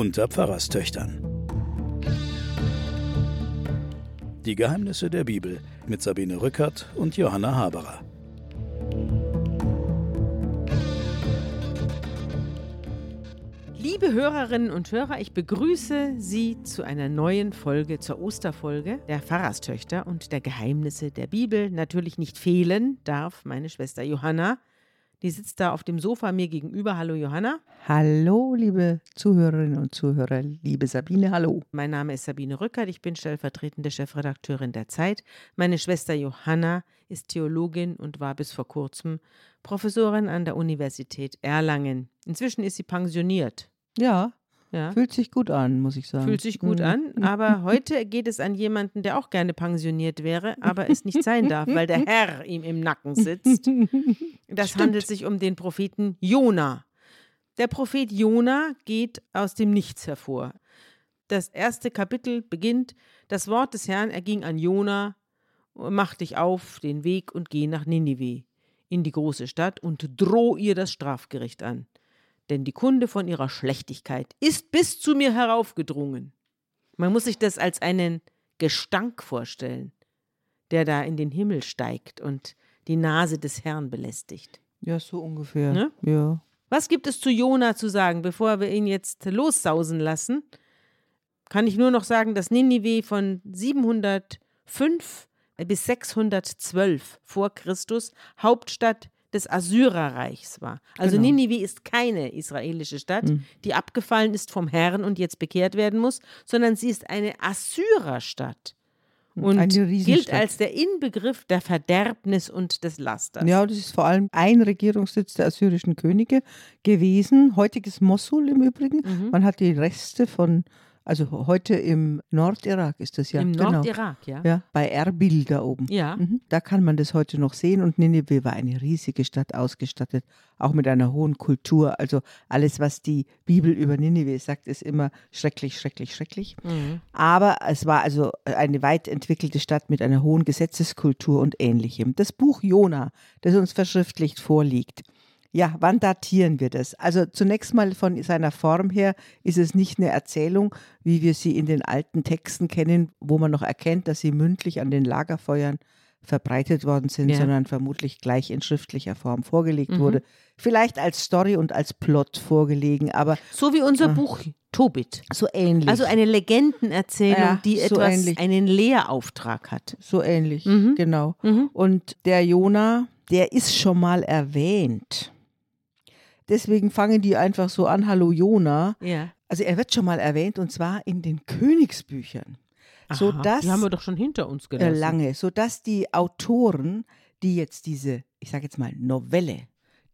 unter Pfarrerstöchtern. Die Geheimnisse der Bibel mit Sabine Rückert und Johanna Haberer. Liebe Hörerinnen und Hörer, ich begrüße Sie zu einer neuen Folge, zur Osterfolge der Pfarrerstöchter und der Geheimnisse der Bibel. Natürlich nicht fehlen darf meine Schwester Johanna. Die sitzt da auf dem Sofa mir gegenüber. Hallo Johanna. Hallo, liebe Zuhörerinnen und Zuhörer, liebe Sabine, hallo. Mein Name ist Sabine Rückert, ich bin stellvertretende Chefredakteurin der Zeit. Meine Schwester Johanna ist Theologin und war bis vor kurzem Professorin an der Universität Erlangen. Inzwischen ist sie pensioniert. Ja, Ja. fühlt sich gut an, muss ich sagen. Fühlt sich gut Mhm. an, aber heute geht es an jemanden, der auch gerne pensioniert wäre, aber es nicht sein darf, weil der Herr ihm im Nacken sitzt. Das handelt sich um den Propheten Jona. Der Prophet Jona geht aus dem Nichts hervor. Das erste Kapitel beginnt: Das Wort des Herrn erging an Jona: Mach dich auf den Weg und geh nach Ninive, in die große Stadt, und droh ihr das Strafgericht an. Denn die Kunde von ihrer Schlechtigkeit ist bis zu mir heraufgedrungen. Man muss sich das als einen Gestank vorstellen, der da in den Himmel steigt und die Nase des Herrn belästigt. Ja, so ungefähr. Ne? Ja. Was gibt es zu Jona zu sagen, bevor wir ihn jetzt lossausen lassen? Kann ich nur noch sagen, dass Ninive von 705 bis 612 vor Christus Hauptstadt des Assyrerreichs war. Also Genau. Ninive ist keine israelische Stadt, die abgefallen ist vom Herrn und jetzt bekehrt werden muss, sondern sie ist eine Assyrerstadt und Eine gilt als der Inbegriff der Verderbnis und des Lasters. ja, das ist vor allem ein Regierungssitz der assyrischen Könige gewesen. Heutiges Mossul im Übrigen. Mhm. Man hat die Reste von, also heute im Nordirak ist das ja. Im genau. Nordirak, ja. Ja, bei Erbil da oben. Ja. Mhm. Da kann man das heute noch sehen und Nineveh war eine riesige Stadt ausgestattet, auch mit einer hohen Kultur. Also alles, was die Bibel über Nineveh sagt, ist immer schrecklich, schrecklich, schrecklich. Mhm. Aber es war also eine weit entwickelte Stadt mit einer hohen Gesetzeskultur und ähnlichem. Das Buch Jona, das uns verschriftlicht vorliegt. Ja, wann datieren wir das? Also zunächst mal von seiner Form her ist es nicht eine Erzählung, wie wir sie in den alten Texten kennen, wo man noch erkennt, dass sie mündlich an den Lagerfeuern verbreitet worden sind, Ja. sondern vermutlich gleich in schriftlicher Form vorgelegt Mhm. wurde. Vielleicht als Story und als Plot vorgelegen, aber So wie unser Buch Tobit. so ähnlich. Also eine Legendenerzählung, Ja, die so etwas, ähnlich. einen Lehrauftrag hat. So ähnlich, Mhm. genau. Mhm. Und der Jona, der ist schon mal erwähnt. Deswegen fangen die einfach so an, hallo Jona. Ja. Also er wird schon mal erwähnt und zwar in den Königsbüchern. So Aha, dass die haben wir doch schon hinter uns gelassen. lange, sodass die Autoren, die jetzt diese, ich sage jetzt mal, Novelle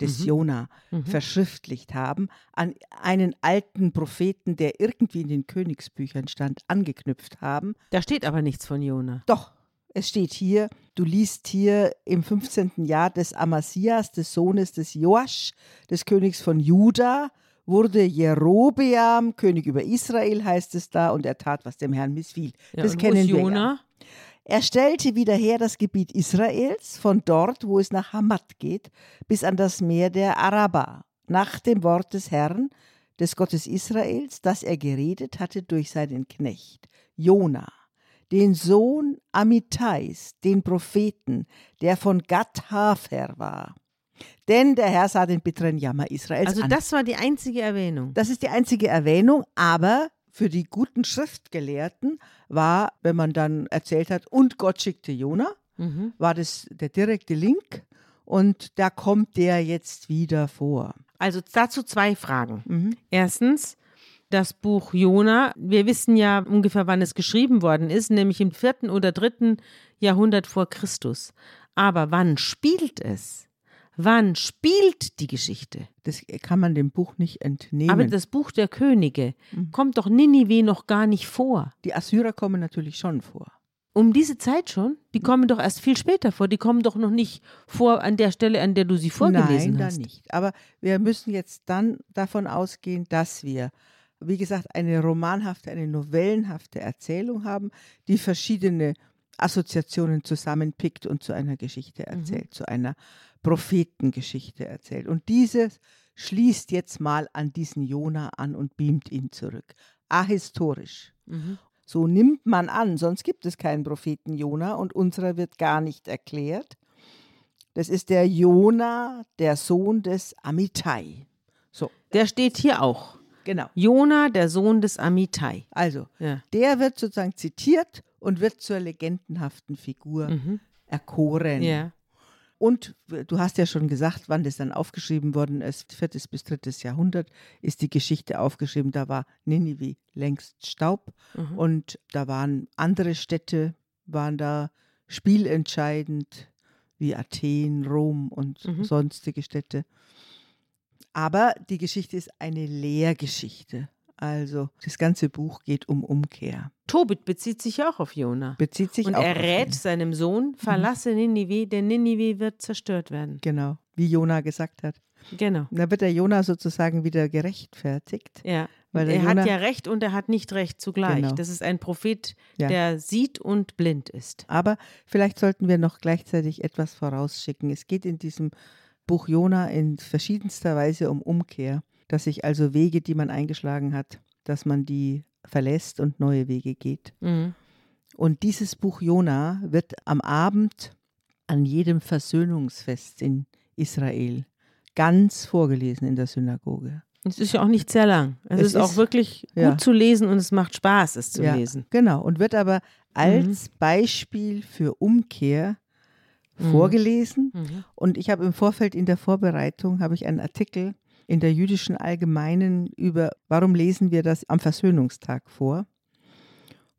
des Mhm. Jona Mhm. verschriftlicht haben, an einen alten Propheten, der irgendwie in den Königsbüchern stand, angeknüpft haben. Da steht aber nichts von Jona. Doch, es steht hier, du liest hier im 15. Jahr des Amasias, des Sohnes des Joasch, des Königs von Juda, wurde Jerobeam König über Israel, heißt es da, und er tat, was dem Herrn missfiel. Ja, das kennen wir. Ja. Er stellte wieder her das Gebiet Israels, von dort, wo es nach Hamat geht, bis an das Meer der Araba, nach dem Wort des Herrn, des Gottes Israels, das er geredet hatte durch seinen Knecht, Jona, den Sohn Amittais, den Propheten, der von Gad Hafer war. Denn der Herr sah den bitteren Jammer Israels Also an. das war die einzige Erwähnung. Das ist die einzige Erwähnung, aber für die guten Schriftgelehrten war, wenn man dann erzählt hat, und Gott schickte Jona, Mhm. war das der direkte Link und da kommt der jetzt wieder vor. Also dazu zwei Fragen. Mhm. Erstens, das Buch Jona. Wir wissen ja ungefähr, wann es geschrieben worden ist, nämlich im vierten oder dritten Jahrhundert vor Christus. Aber wann spielt es? Wann spielt die Geschichte? Das kann man dem Buch nicht entnehmen. Aber das Buch der Könige Mhm. kommt doch Ninive noch gar nicht vor. die Assyrer kommen natürlich schon vor. Um diese Zeit schon? Die kommen doch erst viel später vor. Die kommen doch noch nicht vor an der Stelle, an der du sie vorgelesen Nein, hast. da nicht. Aber wir müssen jetzt dann davon ausgehen, dass wir, wie gesagt, eine romanhafte, eine novellenhafte Erzählung haben, die verschiedene Assoziationen zusammenpickt und zu einer Geschichte erzählt, zu einer Prophetengeschichte erzählt. Und dieses schließt jetzt mal an diesen Jona an und beamt ihn zurück. Ahistorisch. Mhm. So nimmt man an, sonst gibt es keinen Propheten Jona und unserer wird gar nicht erklärt. Das ist der Jona, der Sohn des Amittai. So, Der steht hier auch. Genau. Jona, der Sohn des Amittai. Also, Ja. der wird sozusagen zitiert und wird zur legendenhaften Figur Mhm. erkoren. Ja. Und du hast ja schon gesagt, wann das dann aufgeschrieben worden ist. Viertes bis drittes Jahrhundert ist die Geschichte aufgeschrieben. Da war Ninive längst Staub Mhm. und da waren andere Städte, waren da spielentscheidend, wie Athen, Rom und Mhm. sonstige Städte. Aber die Geschichte ist eine Lehrgeschichte. Also das ganze Buch geht um Umkehr. Tobit bezieht sich auch auf Jona. Bezieht sich Und auch er rät seinem Sohn, verlasse Ninive, denn Ninive wird zerstört werden. Genau, wie Jona gesagt hat. Genau. Da wird der Jona sozusagen wieder gerechtfertigt. Ja. Weil er Jona- hat ja Recht und er hat nicht Recht zugleich. Genau. Das ist ein Prophet, Ja. der sieht und blind ist. Aber vielleicht sollten wir noch gleichzeitig etwas vorausschicken. Es geht in diesem Buch Jona in verschiedenster Weise um Umkehr, dass sich also Wege, die man eingeschlagen hat, dass man die verlässt und neue Wege geht. Mhm. Und dieses Buch Jona wird am Abend an jedem Versöhnungsfest in Israel ganz vorgelesen in der Synagoge. Es ist ja auch nicht sehr lang. Es, Es ist auch ist- wirklich ja. gut zu lesen und es macht Spaß, es zu Ja, lesen. Genau, und wird aber als Beispiel für Umkehr Mhm. vorgelesen. Mhm. Und ich habe im Vorfeld in der Vorbereitung habe ich einen Artikel in der jüdischen Allgemeinen über, warum lesen wir das am Versöhnungstag vor.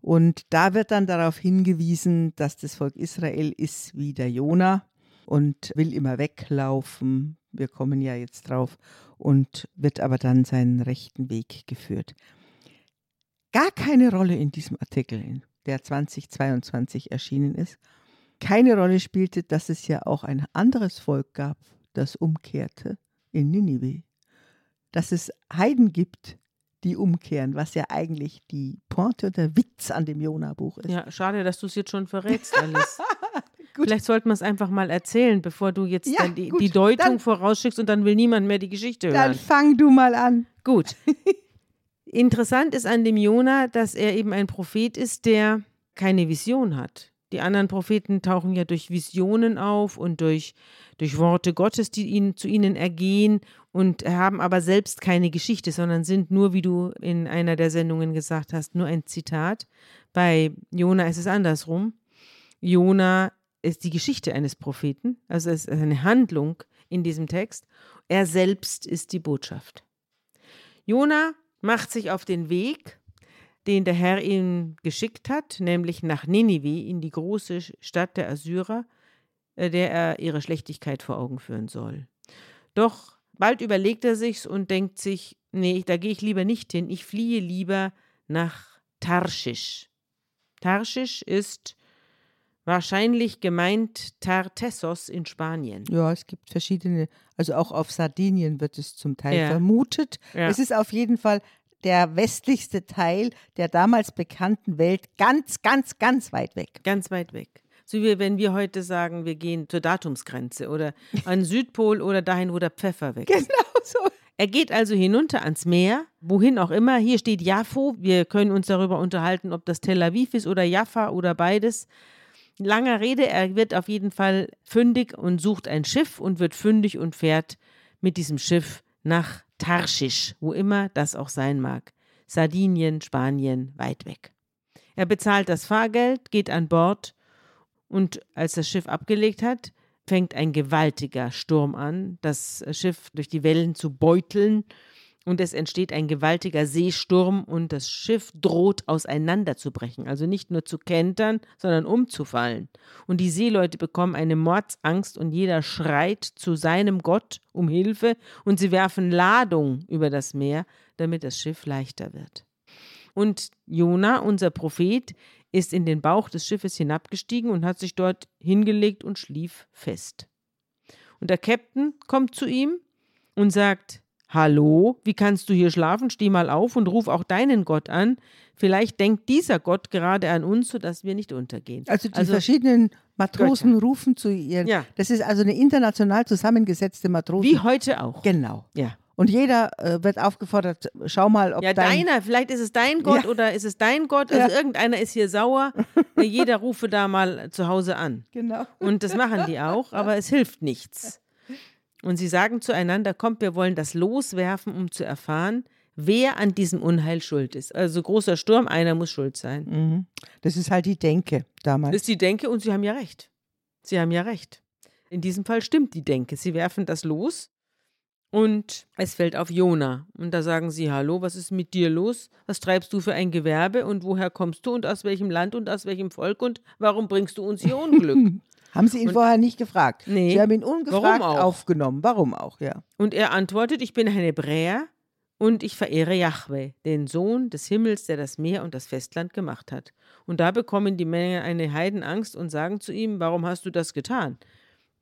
Und da wird dann darauf hingewiesen, dass das Volk Israel ist wie der Jona und will immer weglaufen. Wir kommen ja jetzt drauf und wird aber dann seinen rechten Weg geführt. Gar keine Rolle in diesem Artikel, der 2022 erschienen ist, keine Rolle spielte, dass es ja auch ein anderes Volk gab, das umkehrte in Ninive. Dass es Heiden gibt, die umkehren, was ja eigentlich die Pointe und der Witz an dem Jona-Buch ist. Ja, schade, dass du es jetzt schon verrätst, alles. Gut. Vielleicht sollten wir es einfach mal erzählen, bevor du jetzt Ja, dann die, gut, die Deutung dann- vorausschickst und dann will niemand mehr die Geschichte Dann hören. fang du mal an. Gut. Interessant ist an dem Jona, dass er eben ein Prophet ist, der keine Vision hat. Die anderen Propheten tauchen ja durch Visionen auf und durch, durch Worte Gottes, die ihnen, zu ihnen ergehen und haben aber selbst keine Geschichte, sondern sind nur, wie du in einer der Sendungen gesagt hast, nur ein Zitat. Bei Jona ist es andersrum. Jona ist die Geschichte eines Propheten, also es ist eine Handlung in diesem Text. Er selbst ist die Botschaft. Jona macht sich auf den Weg, den der Herr ihm geschickt hat, nämlich nach Ninive, in die große Stadt der Assyrer, äh, der er ihre Schlechtigkeit vor Augen führen soll. Doch bald überlegt er sich's und denkt sich, nee, da gehe ich lieber nicht hin, ich fliehe lieber nach Tarschisch. Tarschisch ist wahrscheinlich gemeint Tartessos in Spanien. Ja, es gibt verschiedene, also auch auf Sardinien wird es zum Teil Ja. vermutet. Ja. Es ist auf jeden Fall der westlichste Teil der damals bekannten Welt, ganz, ganz, ganz weit weg. Ganz weit weg. So wie wenn wir heute sagen, wir gehen zur Datumsgrenze oder an den Südpol oder dahin, wo der Pfeffer wächst. Genau so. Er geht also hinunter ans Meer, wohin auch immer. Hier steht Jaffo. Wir können uns darüber unterhalten, ob das Tel Aviv ist oder Jaffa oder beides. Langer Rede, er wird auf jeden Fall fündig und sucht ein Schiff und wird fündig und fährt mit diesem Schiff nach Tarschisch, wo immer das auch sein mag. Sardinien, Spanien, weit weg. Er bezahlt das Fahrgeld, geht an Bord und als das Schiff abgelegt hat, fängt ein gewaltiger Sturm an, das Schiff durch die Wellen zu beuteln und es entsteht ein gewaltiger Seesturm und das Schiff droht auseinanderzubrechen, also nicht nur zu kentern, sondern umzufallen. Und die Seeleute bekommen eine Mordsangst und jeder schreit zu seinem Gott um Hilfe und sie werfen Ladung über das Meer, damit das Schiff leichter wird. Und Jona, unser Prophet, ist in den Bauch des Schiffes hinabgestiegen und hat sich dort hingelegt und schlief fest. Und der Captain kommt zu ihm und sagt: Hallo, wie kannst du hier schlafen? Steh mal auf und ruf auch deinen Gott an. Vielleicht denkt dieser Gott gerade an uns, sodass wir nicht untergehen. Also die verschiedenen Matrosen rufen zu ihren. Ja. Das ist also eine international zusammengesetzte Matrosen. wie heute auch. Genau. Ja. Und jeder äh, wird aufgefordert, schau mal, ob Ja, dein, deiner, vielleicht ist es dein Gott Ja. oder ist es dein Gott. Also Ja. irgendeiner ist hier sauer. Jeder rufe da mal zu Hause an. Genau. Und das machen die auch, aber es hilft nichts. Und sie sagen zueinander, kommt, wir wollen das loswerfen, um zu erfahren, wer an diesem Unheil schuld ist. Also großer Sturm, einer muss schuld sein. Mhm. Das ist halt die Denke damals. Das ist die Denke und sie haben ja recht. Sie haben ja recht. In diesem Fall stimmt die Denke. Sie werfen das los und es fällt auf Jona. Und da sagen sie, hallo, was ist mit dir los? Was treibst du für ein Gewerbe und woher kommst du und aus welchem Land und aus welchem Volk und warum bringst du uns hier Unglück? haben sie ihn Und- vorher nicht gefragt. Nee. Sie haben ihn ungefragt Warum aufgenommen. Warum auch, ja. Und er antwortet, ich bin ein Hebräer und ich verehre Jahwe, den Sohn des Himmels, der das Meer und das Festland gemacht hat. Und da bekommen die Männer eine Heidenangst und sagen zu ihm, warum hast du das getan?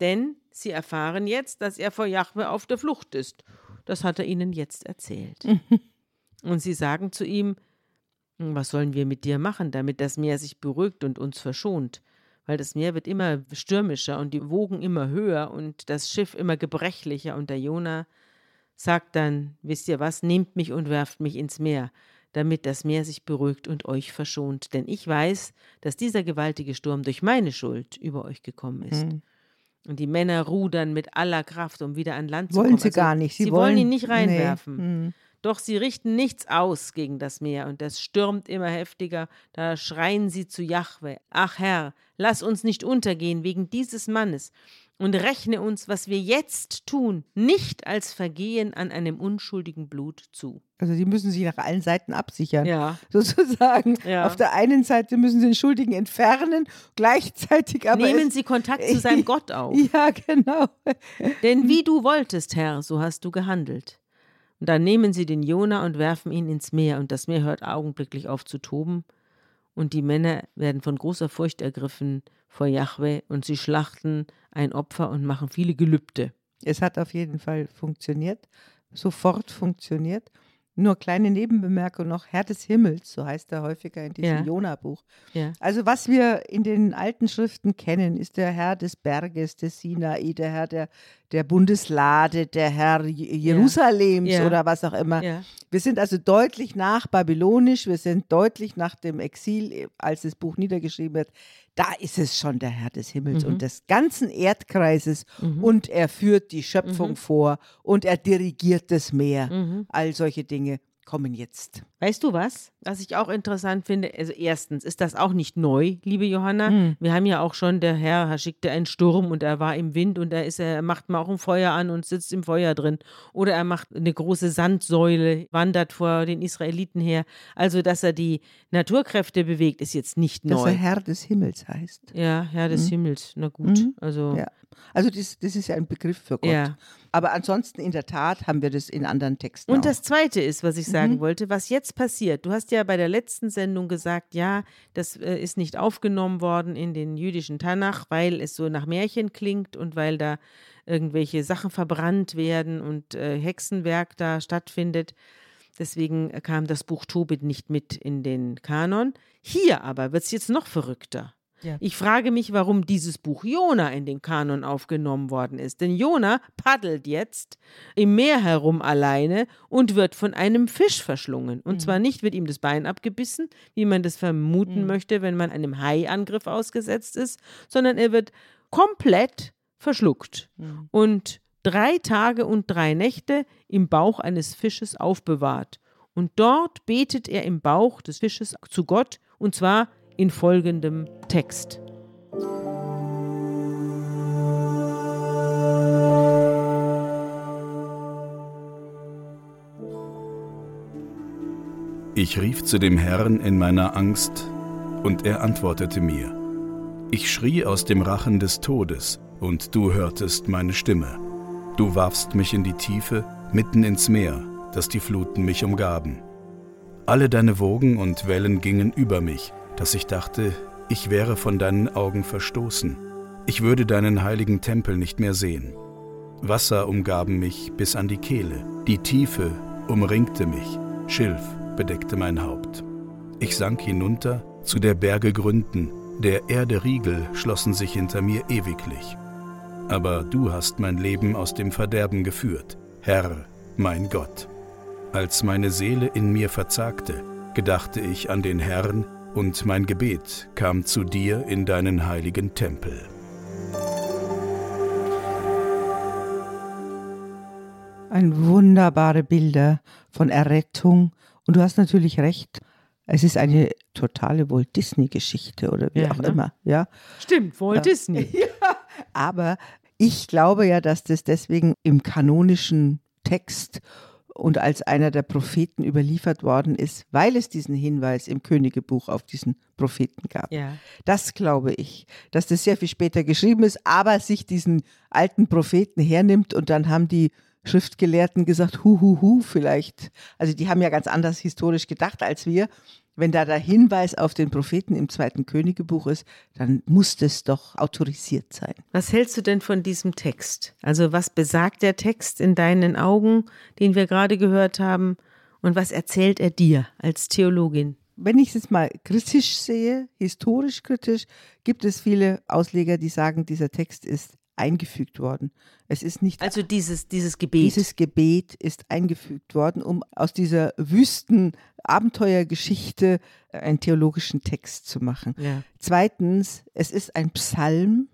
Denn sie erfahren jetzt, dass er vor Jahwe auf der Flucht ist. Das hat er ihnen jetzt erzählt. und sie sagen zu ihm, was sollen wir mit dir machen, damit das Meer sich beruhigt und uns verschont? Weil das Meer wird immer stürmischer und die Wogen immer höher und das Schiff immer gebrechlicher. Und der Jona sagt dann, wisst ihr was, nehmt mich und werft mich ins Meer, damit das Meer sich beruhigt und euch verschont. Denn ich weiß, dass dieser gewaltige Sturm durch meine Schuld über euch gekommen ist. Mhm. Und die Männer rudern mit aller Kraft, um wieder an Land zu Wollen kommen. sie Also, gar nicht. Sie, wollen ihn nicht nee. reinwerfen. Mhm. Doch sie richten nichts aus gegen das Meer und das stürmt immer heftiger. Da schreien sie zu Jahwe: Ach Herr, lass uns nicht untergehen wegen dieses Mannes und rechne uns, was wir jetzt tun, nicht als Vergehen an einem unschuldigen Blut zu. Also die müssen sich nach allen Seiten absichern. Ja. Sozusagen. Ja. Auf der einen Seite müssen sie den Schuldigen entfernen, gleichzeitig aber. Nehmen es, Sie Kontakt zu seinem Gott auf. Ja, genau. Denn wie du wolltest, Herr, so hast du gehandelt. Und dann nehmen sie den Jona und werfen ihn ins Meer, und das Meer hört augenblicklich auf zu toben. Und die Männer werden von großer Furcht ergriffen vor Jahwe, und sie schlachten ein Opfer und machen viele Gelübde. Es hat auf jeden Fall funktioniert, sofort funktioniert. Nur kleine Nebenbemerkung noch, Herr des Himmels, so heißt er häufiger in diesem Ja. Jona-Buch. Ja. Also was wir in den alten Schriften kennen, ist der Herr des Berges, des Sinai, der Herr der, der Bundeslade, der Herr Je- Jerusalems Ja. oder was auch immer. Wir sind also deutlich nach babylonisch, wir sind deutlich nach dem Exil, als das Buch niedergeschrieben wird. Da ist es schon der Herr des Himmels Mhm. und des ganzen Erdkreises Mhm. und er führt die Schöpfung Mhm. vor und er dirigiert das Meer. Mhm. All solche Dinge kommen jetzt. Weißt du was? Was ich auch interessant finde, also erstens ist das auch nicht neu, liebe Johanna. Hm. Wir haben ja auch schon, der Herr er schickte einen Sturm und er war im Wind und er ist, er macht mal auch ein Feuer an und sitzt im Feuer drin. Oder er macht eine große Sandsäule, wandert vor den Israeliten her. Also, dass er die Naturkräfte bewegt, ist jetzt nicht Dass neu. er Herr des Himmels heißt. ja, Herr des Mhm. Himmels, na gut. Mhm. Also, Ja. Also das, das ist ja ein Begriff für Gott. ja. Aber ansonsten in der Tat haben wir das in anderen Texten Und auch. das Zweite ist, was ich sagen Mhm. wollte, was jetzt passiert. Du hast ja bei der letzten Sendung gesagt, ja, das äh, ist nicht aufgenommen worden in den jüdischen Tanach, weil es so nach Märchen klingt und weil da irgendwelche Sachen verbrannt werden und äh, Hexenwerk da stattfindet. Deswegen kam das Buch Tobit nicht mit in den Kanon. Hier aber wird es jetzt noch verrückter. Ja. Ich frage mich, warum dieses Buch Jona in den Kanon aufgenommen worden ist. Denn Jona paddelt jetzt im Meer herum alleine und wird von einem Fisch verschlungen. Und zwar nicht wird ihm das Bein abgebissen, wie man das vermuten Mhm. möchte, wenn man einem Haiangriff ausgesetzt ist, sondern er wird komplett verschluckt Mhm. und drei Tage und drei Nächte im Bauch eines Fisches aufbewahrt. Und dort betet er im Bauch des Fisches zu Gott, und zwar in folgendem Text. Ich rief zu dem Herrn in meiner Angst, und er antwortete mir. Ich schrie aus dem Rachen des Todes, und du hörtest meine Stimme. Du warfst mich in die Tiefe, mitten ins Meer, dass die Fluten mich umgaben. Alle deine Wogen und Wellen gingen über mich, dass ich dachte, ich wäre von deinen Augen verstoßen. Ich würde deinen heiligen Tempel nicht mehr sehen. Wasser umgaben mich bis an die Kehle, die Tiefe umringte mich, Schilf bedeckte mein Haupt. Ich sank hinunter zu der Berge Gründen, der Erde Riegel schlossen sich hinter mir ewiglich. Aber du hast mein Leben aus dem Verderben geführt, Herr, mein Gott. Als meine Seele in mir verzagte, gedachte ich an den Herrn, und mein Gebet kam zu dir in deinen heiligen Tempel. Ein wunderbare Bilder von Errettung. Und du hast natürlich recht, es ist eine totale Walt Disney-Geschichte oder wie Ja, auch ne? immer. Ja. Stimmt, Walt Disney. Aber ich glaube ja, dass das deswegen im kanonischen Text und als einer der Propheten überliefert worden ist, weil es diesen Hinweis im Königebuch auf diesen Propheten gab. Ja. Das glaube ich, dass das sehr viel später geschrieben ist, aber sich diesen alten Propheten hernimmt und dann haben die Schriftgelehrten gesagt, hu, hu, hu, vielleicht. Also die haben ja ganz anders historisch gedacht als wir. Wenn da der Hinweis auf den Propheten im zweiten Königebuch ist, dann muss das doch autorisiert sein. Was hältst du denn von diesem Text? Also was besagt der Text in deinen Augen, den wir gerade gehört haben? Und was erzählt er dir als Theologin? Wenn ich es mal kritisch sehe, historisch kritisch, gibt es viele Ausleger, die sagen, dieser Text ist eingefügt worden. Es ist nicht Also dieses, dieses Gebet. Dieses Gebet ist eingefügt worden, um aus dieser wüsten Abenteuergeschichte einen theologischen Text zu machen. ja. Zweitens, es ist ein Psalm.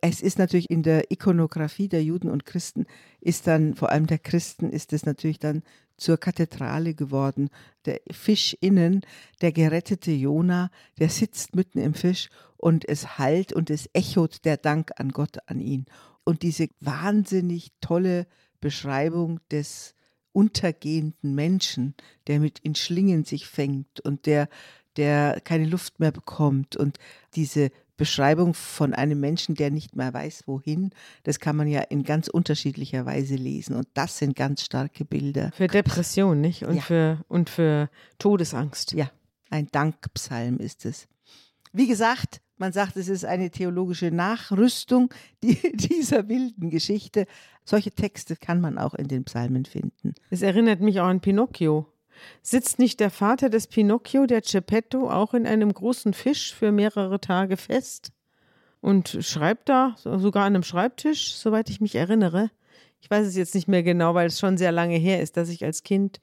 Es ist natürlich in der Ikonografie der Juden und Christen, ist dann, vor allem der Christen, ist es natürlich dann zur Kathedrale geworden. Der Fisch innen, der gerettete Jona, der sitzt mitten im Fisch und es hallt und es echot der Dank an Gott an ihn. Und diese wahnsinnig tolle Beschreibung des untergehenden Menschen, der mit in Schlingen sich fängt und der, der keine Luft mehr bekommt und diese Beschreibung von einem Menschen, der nicht mehr weiß, wohin, das kann man ja in ganz unterschiedlicher Weise lesen. Und das sind ganz starke Bilder. Für Depression, nicht? Und, Ja. für, und für Todesangst. Ja, ein Dankpsalm ist es. Wie gesagt, man sagt, es ist eine theologische Nachrüstung die, dieser wilden Geschichte. Solche Texte kann man auch in den Psalmen finden. Es erinnert mich auch an Pinocchio. Sitzt nicht der Vater des Pinocchio, der Geppetto, auch in einem großen Fisch für mehrere Tage fest? Und schreibt da, so- sogar an einem Schreibtisch, soweit ich mich erinnere. Ich weiß es jetzt nicht mehr genau, weil es schon sehr lange her ist, dass ich als Kind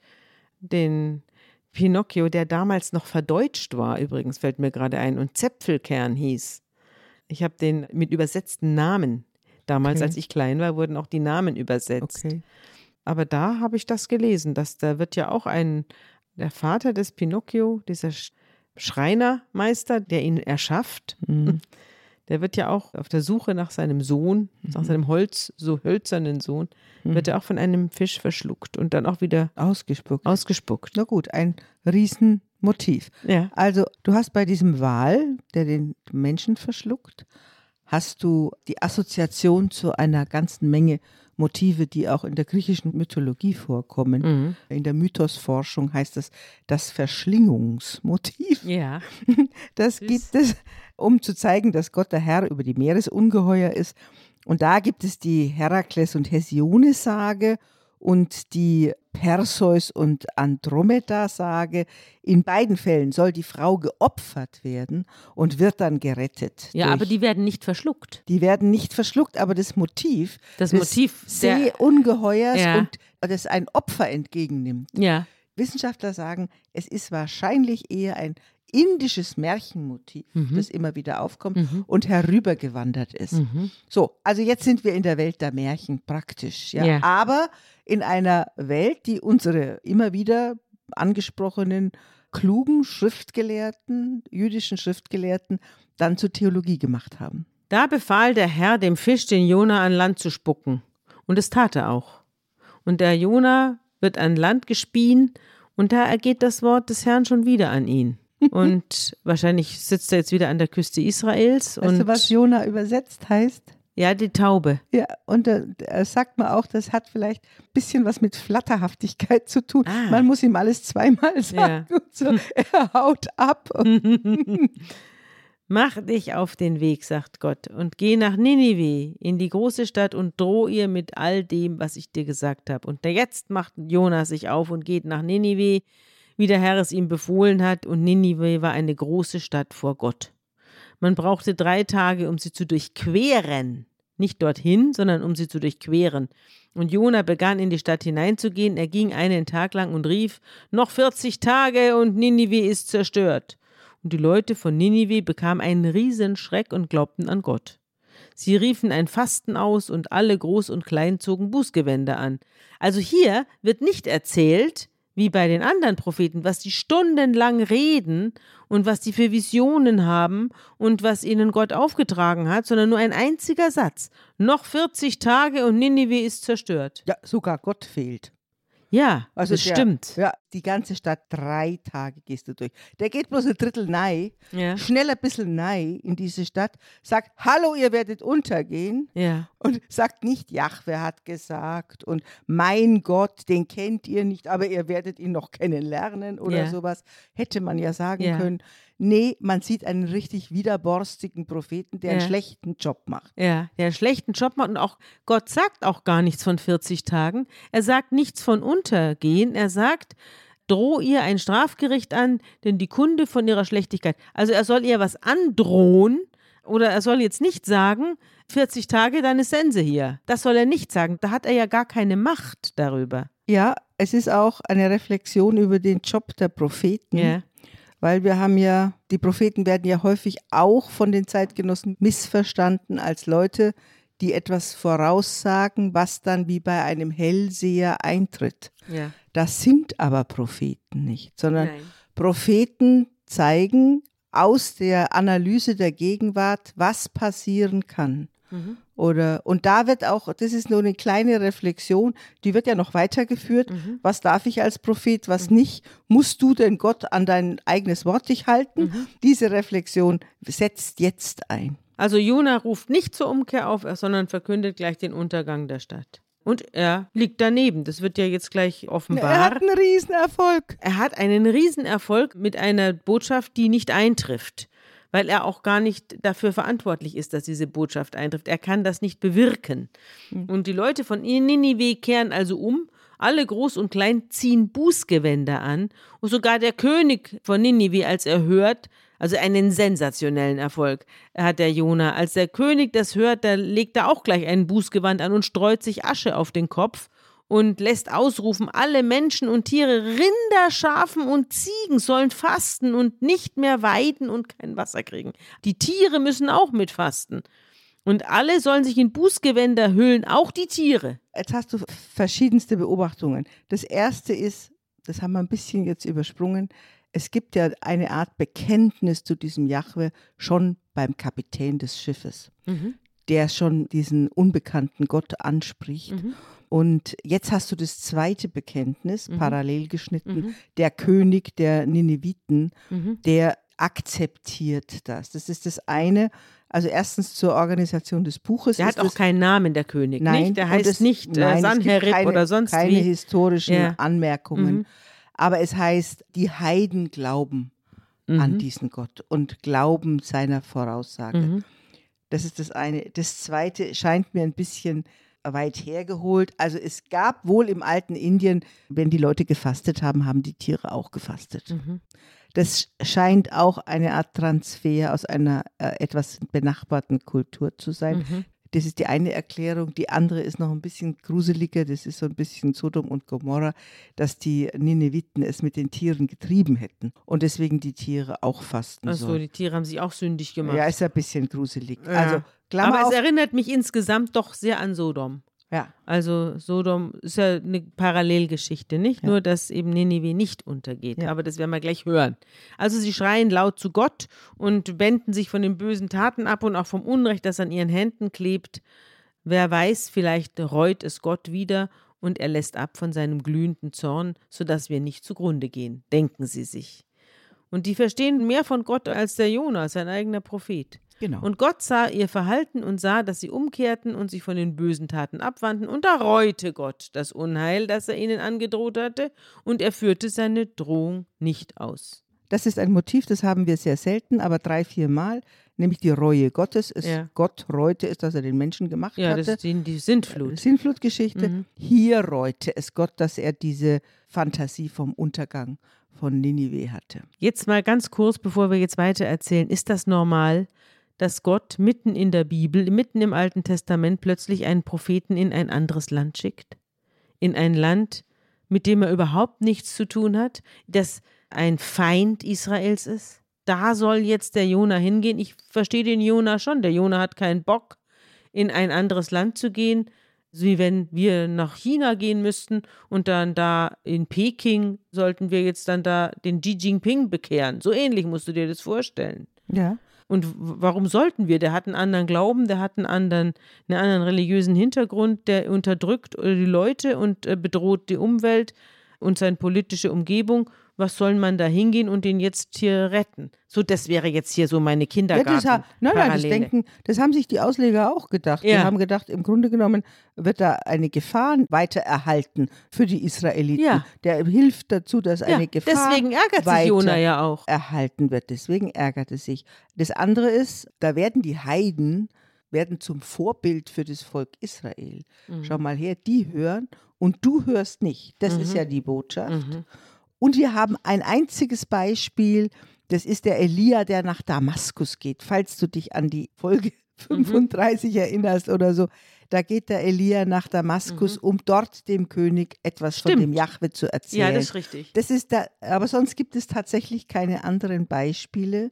den Pinocchio, der damals noch verdeutscht war, übrigens fällt mir gerade ein, und Zäpfelkern hieß. Ich habe den mit übersetzten Namen. Damals, Okay. als ich klein war, wurden auch die Namen übersetzt. Aber da habe ich das gelesen, dass da wird ja auch ein, der Vater des Pinocchio, dieser Sch- Schreinermeister, der ihn erschafft, Mhm. der wird ja auch auf der Suche nach seinem Sohn, nach seinem Holz, so hölzernen Sohn, wird er auch von einem Fisch verschluckt und dann auch wieder Ausgespuckt. ausgespuckt. Na gut, ein Riesenmotiv. Ja. Also, du hast bei diesem Wal, der den Menschen verschluckt, hast du die Assoziation zu einer ganzen Menge Motive, die auch in der griechischen Mythologie vorkommen. Mhm. In der Mythosforschung heißt das das Verschlingungsmotiv. Ja. Das Süß. gibt es, um zu zeigen, dass Gott der Herr über die Meeresungeheuer ist. Und da gibt es die Herakles- und Hesione-Sage und die Perseus- und Andromeda-Sage. In beiden Fällen soll die Frau geopfert werden und wird dann gerettet. Ja, aber die werden nicht verschluckt. die werden nicht verschluckt, aber das Motiv Das des Motiv Seeungeheuers Ja. und das ein Opfer entgegennimmt. Ja. Wissenschaftler sagen, es ist wahrscheinlich eher ein indisches Märchenmotiv, Mhm. das immer wieder aufkommt und herübergewandert ist. Mhm. So, also jetzt sind wir in der Welt der Märchen praktisch, ja. Ja. Aber in einer Welt, die unsere immer wieder angesprochenen klugen Schriftgelehrten, jüdischen Schriftgelehrten, dann zur Theologie gemacht haben. Da befahl der Herr dem Fisch, den Jona an Land zu spucken. Und es tat er auch. Und der Jona wird an Land gespien und da ergeht das Wort des Herrn schon wieder an ihn. Und wahrscheinlich sitzt er jetzt wieder an der Küste Israels Weißt und du, was Jona übersetzt heißt? ja, die Taube. Ja, und da da sagt man auch, das hat vielleicht ein bisschen was mit Flatterhaftigkeit zu tun. Ah. Man muss ihm alles zweimal sagen. Und so. Er haut ab. Mach dich auf den Weg, sagt Gott, und geh nach Ninive, in die große Stadt und droh ihr mit all dem, was ich dir gesagt habe. Und jetzt macht Jonas sich auf und geht nach Ninive, wie der Herr es ihm befohlen hat, und Ninive war eine große Stadt vor Gott. Man brauchte drei Tage, um sie zu durchqueren. nicht dorthin, sondern um sie zu durchqueren. Und Jona begann in die Stadt hineinzugehen. Er ging einen Tag lang und rief: Noch 40 Tage und Ninive ist zerstört. Und die Leute von Ninive bekamen einen Riesenschreck und glaubten an Gott. Sie riefen ein Fasten aus und alle Groß und Klein zogen Bußgewänder an. Also hier wird nicht erzählt, wie bei den anderen Propheten, was die stundenlang reden und was die für Visionen haben und was ihnen Gott aufgetragen hat, sondern nur ein einziger Satz. Noch 40 Tage und Ninive ist zerstört. Ja, sogar Gott fehlt. Ja, Also das der- stimmt. Ja, die ganze Stadt, drei Tage gehst du durch. Der geht bloß ein Drittel nei, Ja. schnell ein bisschen nei in diese Stadt, sagt, hallo, ihr werdet untergehen Ja. und sagt nicht, Jahwe hat gesagt und mein Gott, den kennt ihr nicht, aber ihr werdet ihn noch kennenlernen oder Ja. sowas. Hätte man ja sagen können. Nee, man sieht einen richtig widerborstigen Propheten, der einen schlechten Job macht. Ja, der einen schlechten Job macht und auch Gott sagt auch gar nichts von 40 Tagen. Er sagt nichts von Untergehen. Er sagt, droh ihr ein Strafgericht an, denn die Kunde von ihrer Schlechtigkeit. Also er soll ihr was androhen oder er soll jetzt nicht sagen, 40 Tage, ist Sense hier. Das soll er nicht sagen. Da hat er ja gar keine Macht darüber. Ja, es ist auch eine Reflexion über den Job der Propheten. Ja. Weil wir haben ja, die Propheten werden ja häufig auch von den Zeitgenossen missverstanden als Leute, die etwas voraussagen, was dann wie bei einem Hellseher eintritt. Ja. Das sind aber Propheten nicht, sondern Nein. Propheten zeigen aus der Analyse der Gegenwart, was passieren kann. Mhm. Oder, und da wird auch, das ist nur eine kleine Reflexion, die wird ja noch weitergeführt. Mhm. Was darf ich als Prophet, was nicht? Musst du denn Gott an dein eigenes Wort dich halten? Mhm. Diese Reflexion setzt jetzt ein. Also Jona ruft nicht zur Umkehr auf, sondern verkündet gleich den Untergang der Stadt. Und er liegt daneben. Das wird ja jetzt gleich Er offenbar. hat einen Riesenerfolg. Er hat einen Riesenerfolg mit einer Botschaft, die nicht eintrifft, weil er auch gar nicht dafür verantwortlich ist, dass diese Botschaft eintrifft. Er kann das nicht bewirken. Und die Leute von Ninive kehren also um. Alle Groß und Klein ziehen Bußgewänder an. Und sogar der König von Ninive, als er hört, also einen sensationellen Erfolg hat der Jona. Als der König das hört, da legt er auch gleich ein Bußgewand an und streut sich Asche auf den Kopf und lässt ausrufen, alle Menschen und Tiere, Rinder, Schafen und Ziegen sollen fasten und nicht mehr weiden und kein Wasser kriegen. Die Tiere müssen auch mitfasten. Und alle sollen sich in Bußgewänder hüllen, auch die Tiere. Jetzt hast du verschiedenste Beobachtungen. Das erste ist, das haben wir ein bisschen jetzt übersprungen, es gibt ja eine Art Bekenntnis zu diesem Jahwe schon beim Kapitän des Schiffes, der schon diesen unbekannten Gott anspricht. Und jetzt hast du das zweite Bekenntnis, parallel geschnitten, der König der Nineviten, der akzeptiert das. Das ist das eine. Also erstens zur Organisation des Buches. Der hat auch keinen Namen, der König. Nein, nicht? Der heißt es- nicht nein, äh, gibt Sanherib keine, oder sonst keine wie. historischen Ja. Anmerkungen. Aber es heißt, die Heiden glauben an Mhm. diesen Gott und glauben seiner Voraussage. Mhm. Das ist das eine. Das zweite scheint mir ein bisschen weit hergeholt. Also es gab wohl im alten Indien, wenn die Leute gefastet haben, haben die Tiere auch gefastet. Mhm. Das scheint auch eine Art Transfer aus einer äh, etwas benachbarten Kultur zu sein. Mhm. Das ist die eine Erklärung. Die andere ist noch ein bisschen gruseliger. Das ist so ein bisschen Sodom und Gomorra, dass die Nineviten es mit den Tieren getrieben hätten und deswegen die Tiere auch fasten Achso, sollen. die Tiere haben sich auch sündig gemacht. Ja, ist ein bisschen gruselig. Ja. Also Klammer Aber auf. es erinnert mich insgesamt doch sehr an Sodom. Ja, Also Sodom ist ja eine Parallelgeschichte, nicht? Ja. Nur, dass eben Ninive nicht untergeht. Ja. Aber das werden wir gleich hören. Also sie schreien laut zu Gott und wenden sich von den bösen Taten ab und auch vom Unrecht, das an ihren Händen klebt. Wer weiß, vielleicht reut es Gott wieder und er lässt ab von seinem glühenden Zorn, sodass wir nicht zugrunde gehen, denken sie sich. Und die verstehen mehr von Gott als der Jona, sein eigener Prophet. Genau. Und Gott sah ihr Verhalten und sah, dass sie umkehrten und sich von den bösen Taten abwandten. Und da reute Gott das Unheil, das er ihnen angedroht hatte, und er führte seine Drohung nicht aus. das ist ein Motiv, das haben wir sehr selten, aber drei, vier Mal, nämlich die Reue Gottes. Es, Ja. Gott reute es, dass er den Menschen gemacht Ja, hatte. das ist die, die Sintflut. Sintflutgeschichte. Mhm. Hier reute es Gott, dass er diese Fantasie vom Untergang von Ninive hatte. Jetzt mal ganz kurz, bevor wir jetzt weiter erzählen, ist das normal, dass Gott mitten in der Bibel, mitten im Alten Testament plötzlich einen Propheten in ein anderes Land schickt? In ein Land, mit dem er überhaupt nichts zu tun hat, das ein Feind Israels ist? Da soll jetzt der Jona hingehen. Ich verstehe den Jona schon. Der Jona hat keinen Bock, in ein anderes Land zu gehen wie wenn wir nach China gehen müssten und dann da in Peking sollten wir jetzt dann da den Xi Jinping bekehren. So ähnlich musst du dir das vorstellen. Ja. Und warum sollten wir? Der hat einen anderen Glauben, der hat einen anderen, einen anderen religiösen Hintergrund, der unterdrückt die Leute und äh, bedroht die Umwelt und seine politische Umgebung was soll man da hingehen und den jetzt hier retten? So, das wäre jetzt hier so meine Kindergarten. Ja, nein, nein, das denken, das haben sich die Ausleger auch gedacht. Ja. Die haben gedacht, im Grunde genommen wird da eine Gefahr weiter erhalten für die Israeliten. Ja. Der hilft dazu, dass eine Gefahr deswegen ärgert sich Jona ja auch. erhalten wird. Deswegen ärgert es sich. Das andere ist, da werden die Heiden werden zum Vorbild für das Volk Israel. Mhm. Schau mal her, die hören und du hörst nicht. Das mhm. ist ja die Botschaft. Mhm. Und wir haben ein einziges Beispiel, das ist der Elia, der nach Damaskus geht. Falls du dich an die Folge 35 mhm. erinnerst oder so, da geht der Elia nach Damaskus, mhm. um dort dem König etwas Stimmt. von dem Jahwe zu erzählen. Ja, das ist richtig. Das ist da, aber sonst gibt es tatsächlich keine anderen Beispiele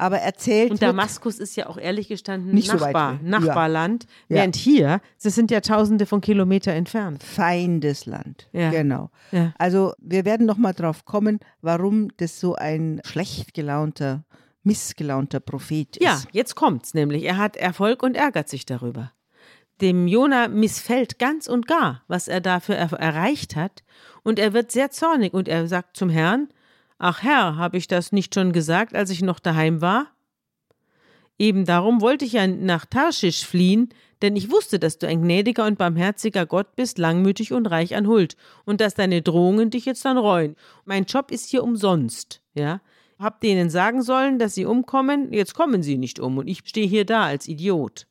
aber erzählt. Und Damaskus ist ja auch ehrlich gestanden nicht Nachbar, so Nachbarland. Ja. Während hier, das sind ja tausende von Kilometern entfernt. Feindesland. Ja. Genau. Ja. Also wir werden nochmal drauf kommen, warum das so ein schlecht gelaunter, missgelaunter Prophet ist. Ja, jetzt kommt's nämlich. Er hat Erfolg und ärgert sich darüber. Dem Jona missfällt ganz und gar, was er dafür er erreicht hat. Und er wird sehr zornig und er sagt zum Herrn, Ach Herr, habe ich das nicht schon gesagt, als ich noch daheim war? Eben darum wollte ich ja nach Tarschisch fliehen, denn ich wusste, dass du ein gnädiger und barmherziger Gott bist, langmütig und reich an Huld, und dass deine Drohungen dich jetzt dann reuen. Mein Job ist hier umsonst, ja? Hab denen sagen sollen, dass sie umkommen, jetzt kommen sie nicht um, und ich stehe hier da als Idiot.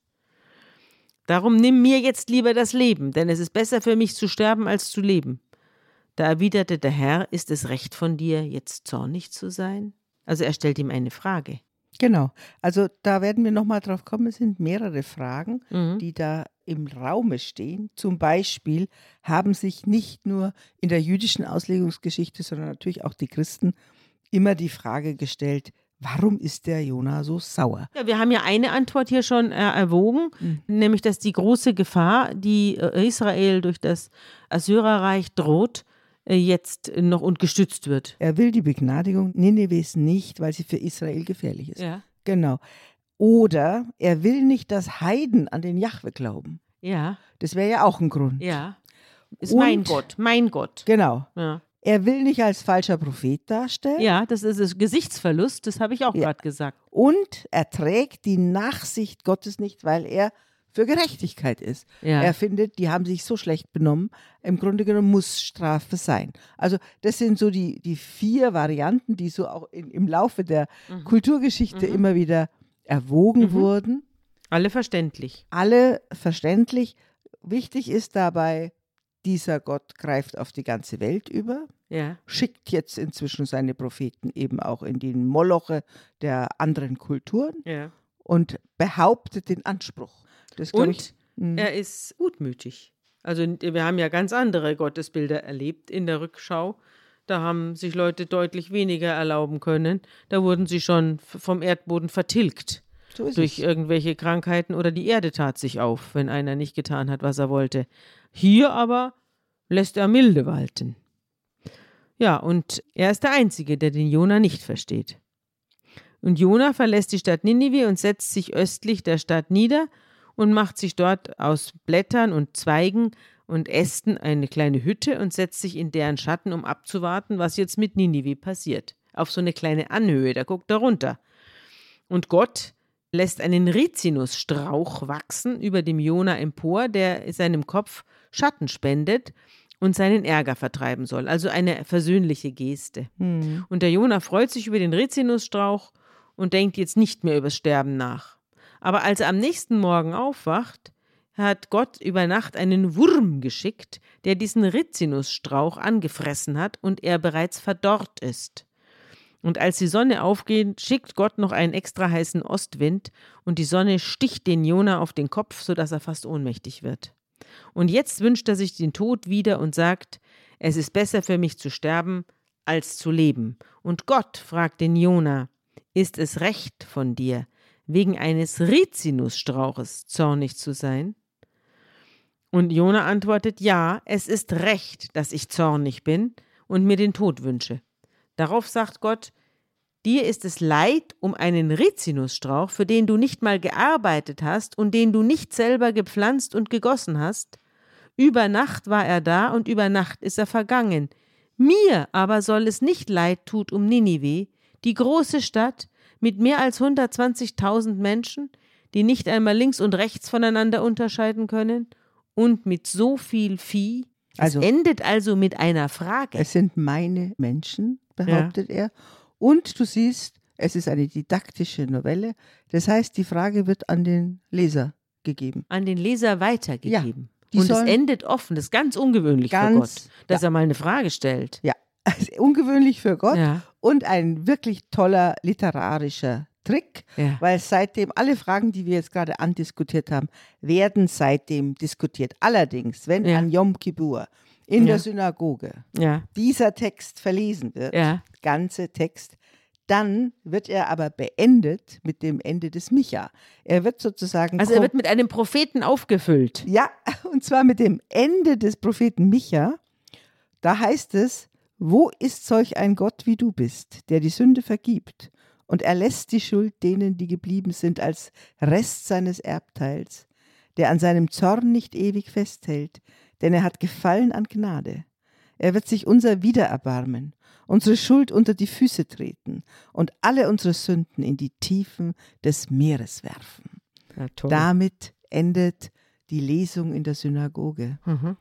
Darum nimm mir jetzt lieber das Leben, denn es ist besser für mich zu sterben als zu leben. Da erwiderte der Herr, ist es recht von dir, jetzt zornig zu sein? Also er stellt ihm eine Frage. Genau. Also da werden wir nochmal drauf kommen. Es sind mehrere Fragen, mhm. die da im Raume stehen. Zum Beispiel haben sich nicht nur in der jüdischen Auslegungsgeschichte, sondern natürlich auch die Christen immer die Frage gestellt, Warum ist der Jona so sauer? Ja, wir haben ja eine Antwort hier schon äh, erwogen, mhm. nämlich dass die große Gefahr, die äh, Israel durch das Assyrerreich droht, jetzt noch und gestützt wird. Er will die Begnadigung Ninevehs nicht, weil sie für Israel gefährlich ist. Ja. Genau. Oder er will nicht, dass Heiden an den Jahwe glauben. Ja. Das wäre ja auch ein Grund. Ja. Ist und, mein Gott, mein Gott. Genau. Ja. Er will nicht als falscher Prophet darstellen. Ja, das ist das Gesichtsverlust, das habe ich auch ja. gerade gesagt. Und er trägt die Nachsicht Gottes nicht, weil er für Gerechtigkeit ist. Ja. Er findet, die haben sich so schlecht benommen, im Grunde genommen muss Strafe sein. Also das sind so die, die vier Varianten, die so auch in, im Laufe der mhm. Kulturgeschichte mhm. immer wieder erwogen mhm. wurden. Alle verständlich. Alle verständlich. Wichtig ist dabei, dieser Gott greift auf die ganze Welt über, ja. schickt jetzt inzwischen seine Propheten eben auch in die Moloche der anderen Kulturen ja. und behauptet den Anspruch. Das, Und ich, hm. er ist gutmütig. Also wir haben ja ganz andere Gottesbilder erlebt in der Rückschau. Da haben sich Leute deutlich weniger erlauben können. Da wurden sie schon vom Erdboden vertilgt. So durch es. irgendwelche Krankheiten oder die Erde tat sich auf, wenn einer nicht getan hat, was er wollte. Hier aber lässt er Milde walten. Ja, und er ist der Einzige, der den Jona nicht versteht. Und Jona verlässt die Stadt Ninive und setzt sich östlich der Stadt nieder und macht sich dort aus Blättern und Zweigen und Ästen eine kleine Hütte und setzt sich in deren Schatten, um abzuwarten, was jetzt mit Ninive passiert. Auf so eine kleine Anhöhe, da guckt er runter. Und Gott lässt einen Rizinusstrauch wachsen über dem Jona empor, der seinem Kopf Schatten spendet und seinen Ärger vertreiben soll. Also eine versöhnliche Geste. Hm. Und der Jona freut sich über den Rizinusstrauch und denkt jetzt nicht mehr übers Sterben nach. Aber als er am nächsten Morgen aufwacht, hat Gott über Nacht einen Wurm geschickt, der diesen Rizinusstrauch angefressen hat und er bereits verdorrt ist. Und als die Sonne aufgeht, schickt Gott noch einen extra heißen Ostwind und die Sonne sticht den Jona auf den Kopf, sodass er fast ohnmächtig wird. Und jetzt wünscht er sich den Tod wieder und sagt, es ist besser für mich zu sterben, als zu leben. Und Gott fragt den Jona, ist es recht von dir, wegen eines Rizinusstrauches zornig zu sein? Und Jona antwortet, ja, es ist recht, dass ich zornig bin und mir den Tod wünsche. Darauf sagt Gott, dir ist es leid um einen Rizinusstrauch, für den du nicht mal gearbeitet hast und den du nicht selber gepflanzt und gegossen hast. Über Nacht war er da und über Nacht ist er vergangen. Mir aber soll es nicht leid tut um Ninive, die große Stadt mit mehr als 120.000 Menschen, die nicht einmal links und rechts voneinander unterscheiden können und mit so viel Vieh. Also- es endet also mit einer Frage. Es sind meine Menschen, behauptet er. Und du siehst, es ist eine didaktische Novelle. Das heißt, die Frage wird an den Leser gegeben. an den Leser weitergegeben. die und es endet offen. Das ist ganz ungewöhnlich für Ganz- Gott, dass er mal eine Frage stellt. Ja, ungewöhnlich für Gott Ja. und ein wirklich toller literarischer Trick, Ja. weil seitdem alle Fragen, die wir jetzt gerade andiskutiert haben, werden seitdem diskutiert. Allerdings, wenn Ja. an Yom Kippur in der Synagoge dieser Text verlesen wird, Ja. ganze Text, dann wird er aber beendet mit dem Ende des Micha. Er wird sozusagen Also er wird mit einem Propheten aufgefüllt. ja, und zwar mit dem Ende des Propheten Micha. Da heißt es, wo ist solch ein Gott wie du bist, der die Sünde vergibt und erlässt die Schuld denen, die geblieben sind, als Rest seines Erbteils, der an seinem Zorn nicht ewig festhält, denn er hat Gefallen an Gnade. Er wird sich unser Wiedererbarmen, unsere Schuld unter die Füße treten und alle unsere Sünden in die Tiefen des Meeres werfen. Damit endet die Lesung in der Synagoge. Mhm.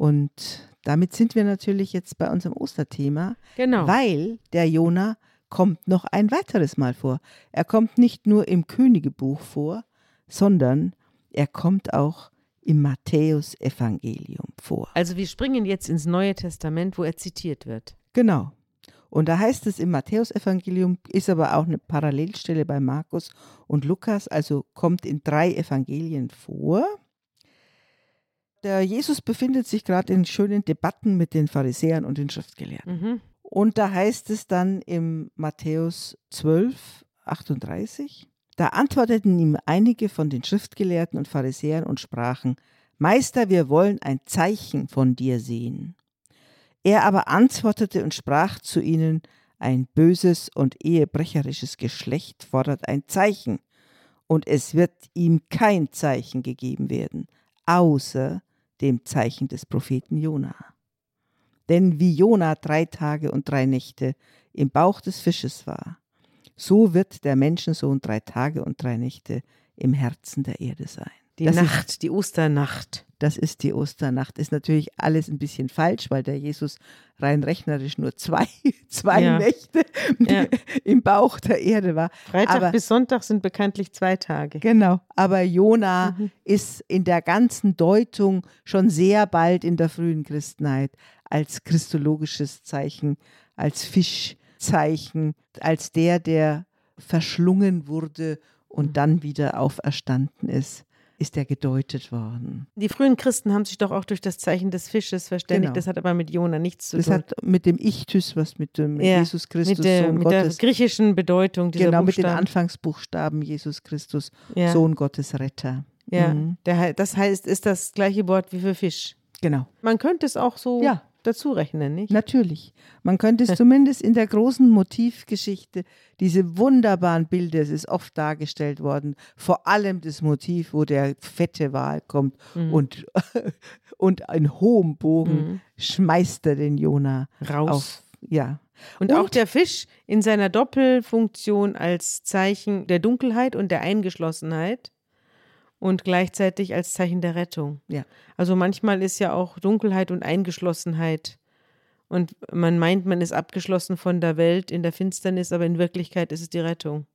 Und damit sind wir natürlich jetzt bei unserem Osterthema, Genau. weil der Jona kommt noch ein weiteres Mal vor. Er kommt nicht nur im Königebuch vor, sondern er kommt auch im Matthäusevangelium vor. Also wir springen jetzt ins Neue Testament, wo er zitiert wird. Genau. Und da heißt es im Matthäusevangelium, ist aber auch eine Parallelstelle bei Markus und Lukas, also kommt in drei Evangelien vor. Der Jesus befindet sich gerade in schönen Debatten mit den Pharisäern und den Schriftgelehrten. Mhm. Und da heißt es dann im Matthäus 12, 38, da antworteten ihm einige von den Schriftgelehrten und Pharisäern und sprachen, Meister, wir wollen ein Zeichen von dir sehen. Er aber antwortete und sprach zu ihnen, ein böses und ehebrecherisches Geschlecht fordert ein Zeichen, und es wird ihm kein Zeichen gegeben werden, außer dem Zeichen des Propheten Jona. Denn wie Jona drei Tage und drei Nächte im Bauch des Fisches war, so wird der Menschensohn drei Tage und drei Nächte im Herzen der Erde sein. Die Das ist- Nacht, die Osternacht. Das ist die Osternacht. Ist natürlich alles ein bisschen falsch, weil der Jesus rein rechnerisch nur zwei, zwei Ja. Nächte Ja. im Bauch der Erde war. Freitag Aber- bis Sonntag sind bekanntlich zwei Tage. Genau. Aber Jona Mhm. ist in der ganzen Deutung schon sehr bald in der frühen Christenheit als christologisches Zeichen, als Fischzeichen, als der, der verschlungen wurde Mhm. und dann wieder auferstanden ist, ist er gedeutet worden. Die frühen Christen haben sich doch auch durch das Zeichen des Fisches verständigt. Genau. Das hat aber mit Jona nichts zu Das tun. hat mit dem Ichthys was mit dem Ja, Jesus Christus, mit der, Sohn mit der Gottes. griechischen Bedeutung dieser Genau, mit den Buchstaben. Anfangsbuchstaben Jesus Christus, ja, Sohn Gottes Retter. ja. Mhm. Der, das heißt, ist das gleiche Wort wie für Fisch. Genau. Man könnte es auch so Ja. Dazu rechnen, nicht? Natürlich. Man könnte es zumindest in der großen Motivgeschichte, diese wunderbaren Bilder, es ist oft dargestellt worden, vor allem das Motiv, wo der fette Wal kommt Mhm. und, und in hohem Bogen Mhm. schmeißt er den Jona Raus. auf. Ja. Und, auch der Fisch in seiner Doppelfunktion als Zeichen der Dunkelheit und der Eingeschlossenheit und gleichzeitig als Zeichen der Rettung. Ja. Also manchmal ist ja auch Dunkelheit und Eingeschlossenheit und man meint, man ist abgeschlossen von der Welt in der Finsternis, aber in Wirklichkeit ist es die Rettung.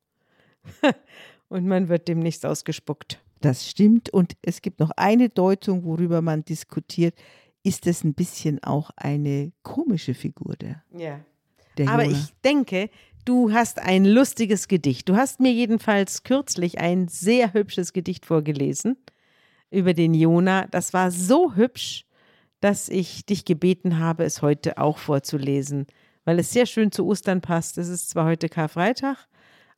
und man wird demnächst ausgespuckt. Das stimmt. Und es gibt noch eine Deutung, worüber man diskutiert. Ist es ein bisschen auch eine komische Figur, der, Ja. der Aber Jona? ich denke, Du hast ein lustiges Gedicht. Du hast mir jedenfalls kürzlich ein sehr hübsches Gedicht vorgelesen über den Jona. Das war so hübsch, dass ich dich gebeten habe, es heute auch vorzulesen, weil es sehr schön zu Ostern passt. Es ist zwar heute Karfreitag,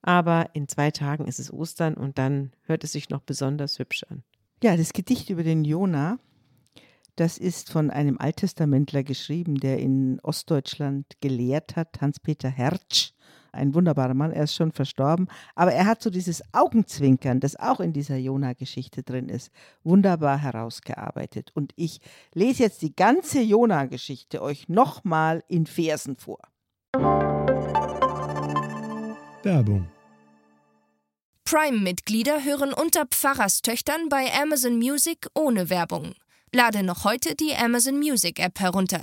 aber in zwei Tagen ist es Ostern und dann hört es sich noch besonders hübsch an. Ja, das Gedicht über den Jona, das ist von einem Alttestamentler geschrieben, der in Ostdeutschland gelehrt hat, Hans-Peter Hertsch. Ein wunderbarer Mann, er ist schon verstorben, aber er hat so dieses Augenzwinkern, das auch in dieser Jona-Geschichte drin ist, wunderbar herausgearbeitet. Und ich lese jetzt die ganze Jona-Geschichte euch nochmal in Versen vor. Werbung Prime-Mitglieder hören unter Pfarrerstöchtern bei Amazon Music ohne Werbung. Lade noch heute die Amazon Music App herunter.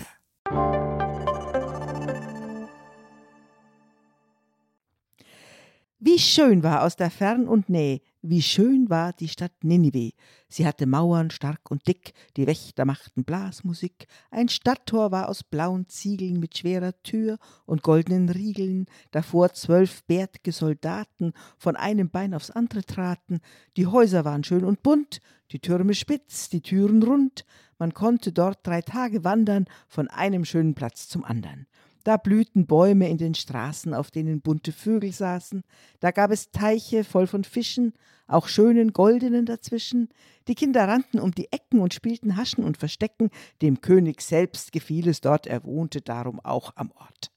Wie schön war aus der Fern und Nähe, wie schön war die Stadt Ninive. Sie hatte Mauern stark und dick, die Wächter machten Blasmusik. Ein Stadttor war aus blauen Ziegeln mit schwerer Tür und goldenen Riegeln. Davor zwölf bärtige Soldaten von einem Bein aufs andere traten. Die Häuser waren schön und bunt, die Türme spitz, die Türen rund. Man konnte dort drei Tage wandern, von einem schönen Platz zum anderen. Da blühten Bäume in den Straßen, auf denen bunte Vögel saßen. Da gab es Teiche voll von Fischen, auch schönen goldenen dazwischen. Die Kinder rannten um die Ecken und spielten Haschen und Verstecken. Dem König selbst gefiel es dort, er wohnte darum auch am Ort.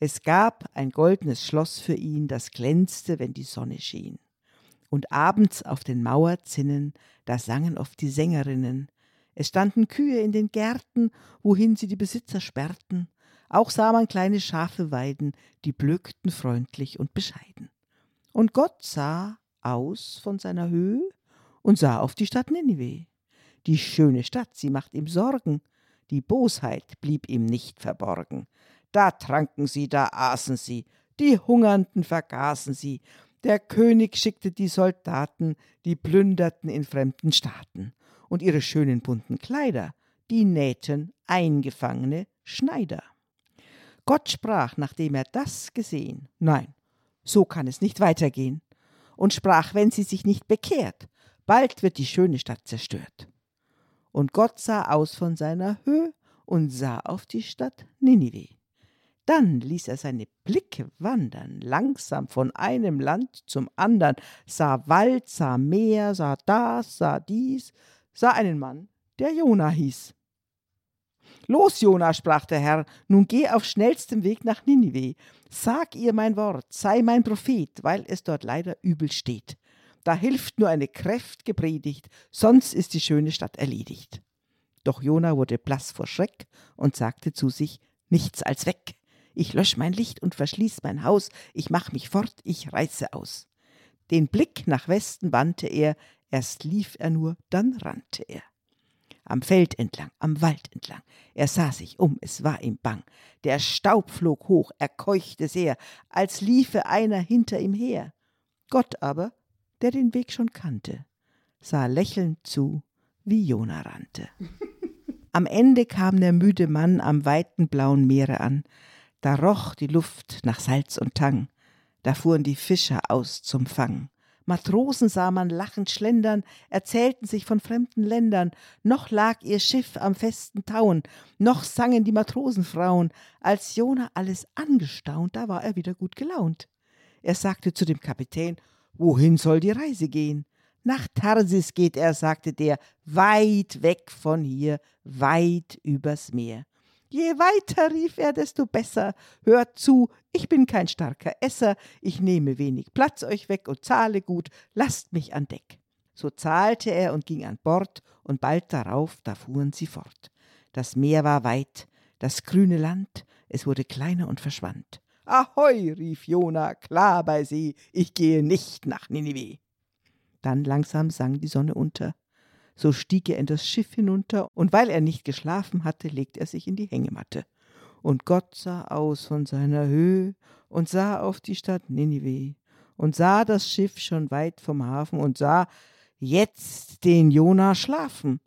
Es gab ein goldenes Schloss für ihn, das glänzte, wenn die Sonne schien. Und abends auf den Mauerzinnen, da sangen oft die Sängerinnen. Es standen Kühe in den Gärten, wohin sie die Besitzer sperrten. Auch sah man kleine Schafe weiden, die blökten freundlich und bescheiden. Und Gott sah aus von seiner Höhe und sah auf die Stadt Ninive. Die schöne Stadt, sie macht ihm Sorgen, die Bosheit blieb ihm nicht verborgen. Da tranken sie, da aßen sie, die Hungernden vergaßen sie, der König schickte die Soldaten, die plünderten in fremden Staaten, und ihre schönen bunten Kleider, die nähten eingefangene Schneider. Gott sprach, nachdem er das gesehen, nein, so kann es nicht weitergehen, und sprach, wenn sie sich nicht bekehrt, bald wird die schöne Stadt zerstört. Und Gott sah aus von seiner Höhe und sah auf die Stadt Ninive. Dann ließ er seine Blicke wandern, langsam von einem Land zum andern, sah Wald, sah Meer, sah das, sah dies, sah einen Mann, der Jona hieß. Los, Jona, sprach der Herr, nun geh auf schnellstem Weg nach Ninive. Sag ihr mein Wort, sei mein Prophet, weil es dort leider übel steht. Da hilft nur eine kräft'ge Predigt, sonst ist die schöne Stadt erledigt. Doch Jona wurde blass vor Schreck und sagte zu sich, nichts als weg. Ich lösch mein Licht und verschließ mein Haus, ich mach mich fort, ich reiße aus. Den Blick nach Westen wandte er, erst lief er nur, dann rannte er am Feld entlang, am Wald entlang. Er sah sich um, es war ihm bang. Der Staub flog hoch, er keuchte sehr, als liefe einer hinter ihm her. Gott aber, der den Weg schon kannte, sah lächelnd zu, wie Jona rannte. Am Ende kam der müde Mann am weiten blauen Meere an. Da roch die Luft nach Salz und Tang. Da fuhren die Fischer aus zum Fang. Matrosen sah man lachend schlendern, erzählten sich von fremden Ländern, noch lag ihr Schiff am festen Tauen, noch sangen die Matrosenfrauen. Als Jona alles angestaunt, da war er wieder gut gelaunt. Er sagte zu dem Kapitän, wohin soll die Reise gehen? Nach Tarsis geht er, sagte der, weit weg von hier, weit übers Meer. Je weiter, rief er, desto besser. Hört zu, ich bin kein starker Esser, ich nehme wenig Platz euch weg und zahle gut, lasst mich an Deck. So zahlte er und ging an Bord, und bald darauf, da fuhren sie fort. Das Meer war weit, das grüne Land, es wurde kleiner und verschwand. Ahoi, rief Jona, klar bei See, ich gehe nicht nach Ninive. Dann langsam sang die Sonne unter. So stieg er in das Schiff hinunter, und weil er nicht geschlafen hatte, legte er sich in die Hängematte. Und Gott sah aus von seiner Höhe und sah auf die Stadt Ninive und sah das Schiff schon weit vom Hafen und sah jetzt den Jona schlafen.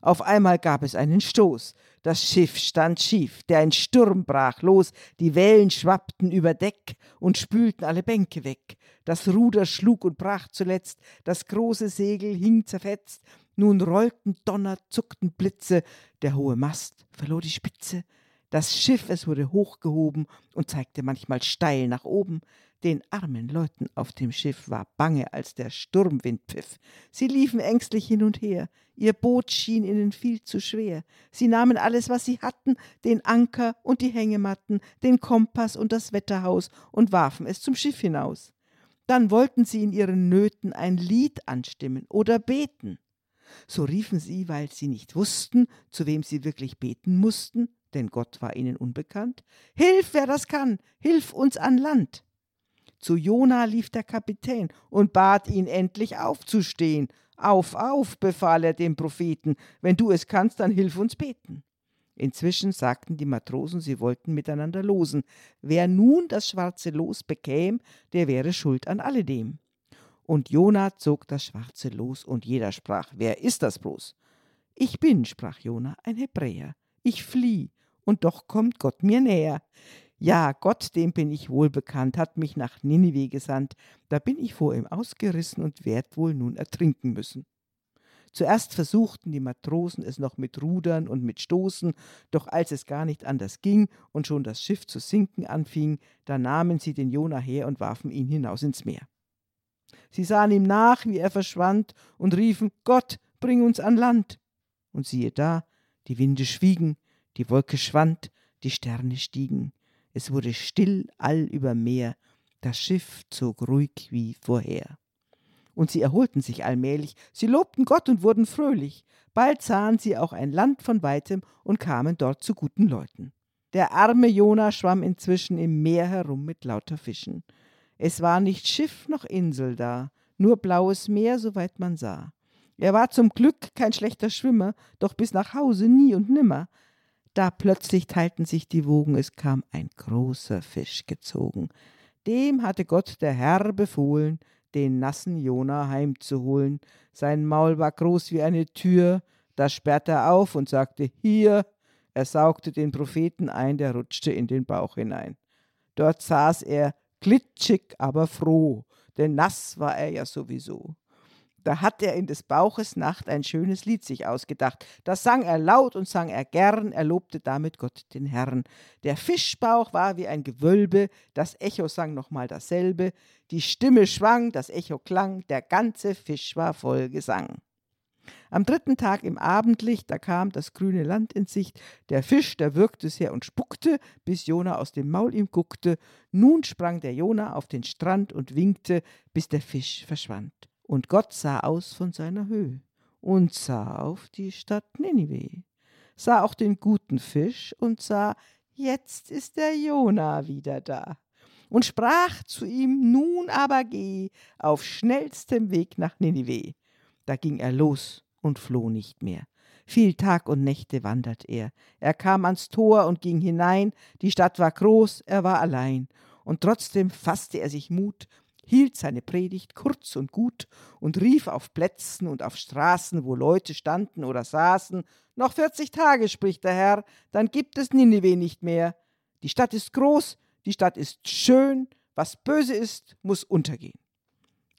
Auf einmal gab es einen Stoß. Das Schiff stand schief, der ein Sturm brach los, die Wellen schwappten über Deck und spülten alle Bänke weg. Das Ruder schlug und brach zuletzt, das große Segel hing zerfetzt, nun rollten Donner, zuckten Blitze, der hohe Mast verlor die Spitze, das Schiff, es wurde hochgehoben und zeigte manchmal steil nach oben. Den armen Leuten auf dem Schiff war bange, als der Sturmwind pfiff. Sie liefen ängstlich hin und her. Ihr Boot schien ihnen viel zu schwer. Sie nahmen alles, was sie hatten, den Anker und die Hängematten, den Kompass und das Wetterhaus und warfen es zum Schiff hinaus. Dann wollten sie in ihren Nöten ein Lied anstimmen oder beten. So riefen sie, weil sie nicht wussten, zu wem sie wirklich beten mussten, denn Gott war ihnen unbekannt. Hilf, wer das kann, hilf uns an Land. Zu Jona lief der Kapitän und bat ihn endlich aufzustehen. Auf, auf, befahl er dem Propheten, wenn du es kannst, dann hilf uns beten. Inzwischen sagten die Matrosen, sie wollten miteinander losen. Wer nun das schwarze Los bekäm, der wäre schuld an alledem. Und Jona zog das schwarze Los, und jeder sprach, wer ist das bloß? Ich bin, sprach Jona, ein Hebräer. Ich flieh, und doch kommt Gott mir näher. Ja, Gott, dem bin ich wohl bekannt, hat mich nach Ninive gesandt. Da bin ich vor ihm ausgerissen und werd wohl nun ertrinken müssen. Zuerst versuchten die Matrosen es noch mit Rudern und mit Stoßen, doch als es gar nicht anders ging und schon das Schiff zu sinken anfing, da nahmen sie den Jona her und warfen ihn hinaus ins Meer. Sie sahen ihm nach, wie er verschwand, und riefen Gott, bring uns an Land. Und siehe da, die Winde schwiegen, die Wolke schwand, die Sterne stiegen, es wurde still all über Meer, das Schiff zog ruhig wie vorher. Und sie erholten sich allmählich, sie lobten Gott und wurden fröhlich. Bald sahen sie auch ein Land von weitem und kamen dort zu guten Leuten. Der arme Jona schwamm inzwischen im Meer herum mit lauter Fischen. Es war nicht Schiff noch Insel da, nur blaues Meer, soweit man sah. Er war zum Glück kein schlechter Schwimmer, doch bis nach Hause nie und nimmer. Da plötzlich teilten sich die Wogen, es kam ein großer Fisch gezogen. Dem hatte Gott der Herr befohlen, den nassen Jona heimzuholen. Sein Maul war groß wie eine Tür, da sperrte er auf und sagte Hier. Er saugte den Propheten ein, der rutschte in den Bauch hinein. Dort saß er, glitschig, aber froh, denn nass war er ja sowieso. Da hat er in des Bauches Nacht ein schönes Lied sich ausgedacht. Das sang er laut und sang er gern, er lobte damit Gott den Herrn. Der Fischbauch war wie ein Gewölbe, das Echo sang nochmal dasselbe. Die Stimme schwang, das Echo klang, der ganze Fisch war voll Gesang. Am dritten Tag im Abendlicht, da kam das grüne Land in Sicht. Der Fisch, der würgte sehr und spuckte, bis Jona aus dem Maul ihm guckte. Nun sprang der Jona auf den Strand und winkte, bis der Fisch verschwand. Und Gott sah aus von seiner Höhe und sah auf die Stadt Ninive, sah auch den guten Fisch und sah, jetzt ist der Jona wieder da und sprach zu ihm, nun aber geh auf schnellstem Weg nach Ninive. Da ging er los und floh nicht mehr. Viel Tag und Nächte wandert er. Er kam ans Tor und ging hinein, die Stadt war groß, er war allein. Und trotzdem fasste er sich Mut hielt seine Predigt kurz und gut und rief auf Plätzen und auf Straßen, wo Leute standen oder saßen, noch vierzig Tage, spricht der Herr, dann gibt es Ninive nicht mehr. Die Stadt ist groß, die Stadt ist schön, was böse ist, muss untergehen.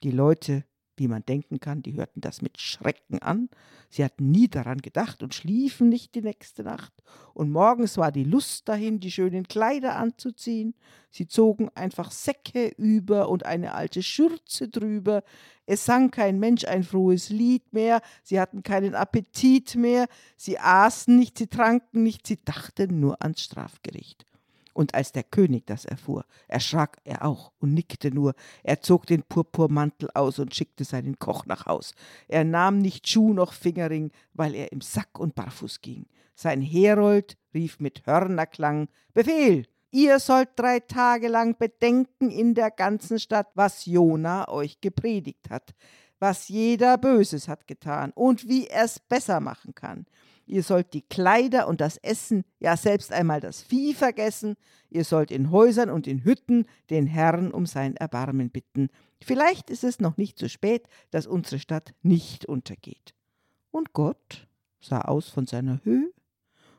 Die Leute wie man denken kann, die hörten das mit Schrecken an. Sie hatten nie daran gedacht und schliefen nicht die nächste Nacht. Und morgens war die Lust dahin, die schönen Kleider anzuziehen. Sie zogen einfach Säcke über und eine alte Schürze drüber. Es sang kein Mensch ein frohes Lied mehr. Sie hatten keinen Appetit mehr. Sie aßen nicht, sie tranken nicht, sie dachten nur ans Strafgericht. Und als der König das erfuhr, erschrak er auch und nickte nur. Er zog den Purpurmantel aus und schickte seinen Koch nach Haus. Er nahm nicht Schuh noch Fingerring, weil er im Sack und barfuß ging. Sein Herold rief mit Hörnerklang: Befehl! Ihr sollt drei Tage lang bedenken in der ganzen Stadt, was Jona euch gepredigt hat, was jeder Böses hat getan und wie er's besser machen kann. Ihr sollt die Kleider und das Essen, ja selbst einmal das Vieh vergessen. Ihr sollt in Häusern und in Hütten den Herrn um sein Erbarmen bitten. Vielleicht ist es noch nicht zu spät, dass unsere Stadt nicht untergeht. Und Gott? sah aus von seiner Höhe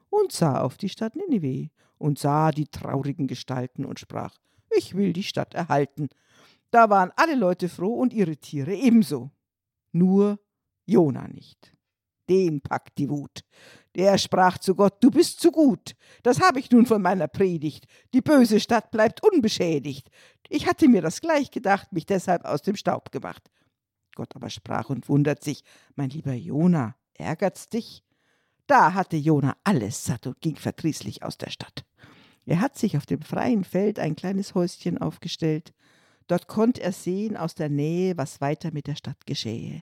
und sah auf die Stadt Ninive und sah die traurigen Gestalten und sprach, ich will die Stadt erhalten. Da waren alle Leute froh und ihre Tiere ebenso. Nur Jona nicht. Den packt die Wut. Der sprach zu Gott, du bist zu gut. Das habe ich nun von meiner Predigt. Die böse Stadt bleibt unbeschädigt. Ich hatte mir das gleich gedacht, mich deshalb aus dem Staub gemacht. Gott aber sprach und wundert sich, mein lieber Jona, ärgert's dich? Da hatte Jona alles satt und ging verdrießlich aus der Stadt. Er hat sich auf dem freien Feld ein kleines Häuschen aufgestellt. Dort konnte er sehen aus der Nähe, was weiter mit der Stadt geschähe.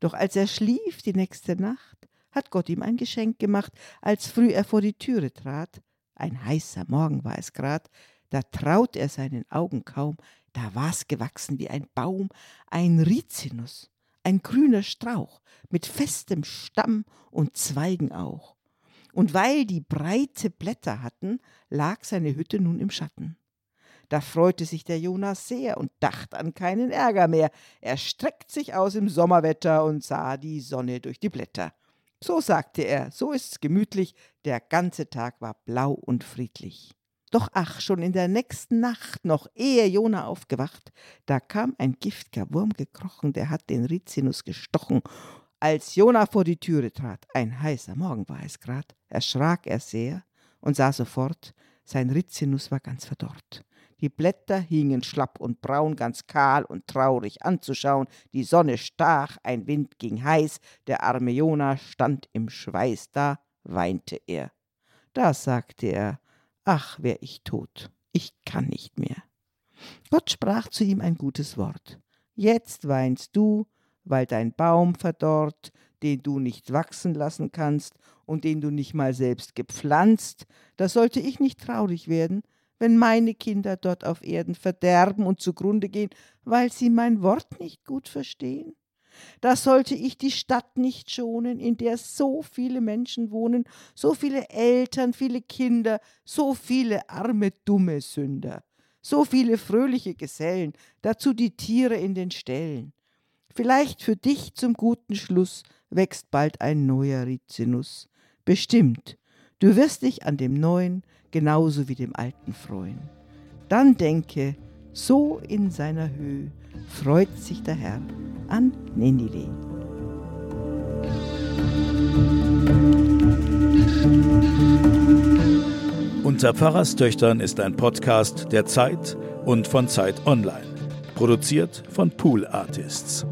Doch als er schlief die nächste Nacht, hat Gott ihm ein Geschenk gemacht, als früh er vor die Türe trat. Ein heißer Morgen war es grad, da traut er seinen Augen kaum, da war's gewachsen wie ein Baum, ein Rizinus, ein grüner Strauch, mit festem Stamm und Zweigen auch. Und weil die breite Blätter hatten, lag seine Hütte nun im Schatten. Da freute sich der Jonas sehr und dacht an keinen Ärger mehr. Er streckt sich aus im Sommerwetter und sah die Sonne durch die Blätter. So sagte er, so ist's gemütlich, der ganze Tag war blau und friedlich. Doch ach, schon in der nächsten Nacht, noch ehe Jona aufgewacht, da kam ein giftger Wurm gekrochen, der hat den Rizinus gestochen. Als Jona vor die Türe trat, ein heißer Morgen war es grad, erschrak er sehr und sah sofort, sein Rizinus war ganz verdorrt. Die Blätter hingen schlapp und braun, ganz kahl und traurig anzuschauen. Die Sonne stach, ein Wind ging heiß, der arme Jona stand im Schweiß, da weinte er. Da sagte er, ach, wär ich tot, ich kann nicht mehr. Gott sprach zu ihm ein gutes Wort. Jetzt weinst du, weil dein Baum verdorrt, den du nicht wachsen lassen kannst und den du nicht mal selbst gepflanzt, da sollte ich nicht traurig werden, wenn meine Kinder dort auf Erden verderben und zugrunde gehen, weil sie mein Wort nicht gut verstehen? Da sollte ich die Stadt nicht schonen, in der so viele Menschen wohnen, so viele Eltern, viele Kinder, so viele arme, dumme Sünder, so viele fröhliche Gesellen, dazu die Tiere in den Ställen. Vielleicht für dich zum guten Schluss wächst bald ein neuer Rizinus. Bestimmt, du wirst dich an dem neuen, genauso wie dem Alten freuen. Dann denke, so in seiner Höhe freut sich der Herr an Ninive. Unter Pfarrerstöchtern ist ein Podcast der Zeit und von Zeit Online. Produziert von Pool Artists.